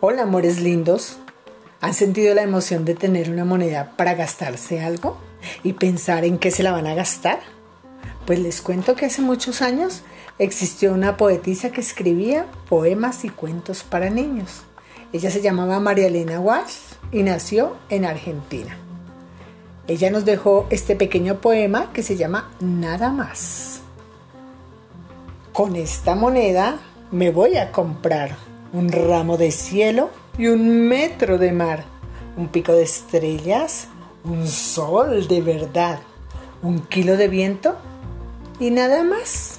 Hola, amores lindos. ¿Han sentido la emoción de tener una moneda para gastarse algo y pensar en qué se la van a gastar? Pues les cuento que hace muchos años existió una poetisa que escribía poemas y cuentos para niños. Ella se llamaba María Elena Walsh y nació en Argentina. Ella nos dejó este pequeño poema que se llama Nada más. Con esta moneda me voy a comprar un ramo de cielo y un metro de mar, un pico de estrellas, un sol de verdad, un kilo de viento y nada más.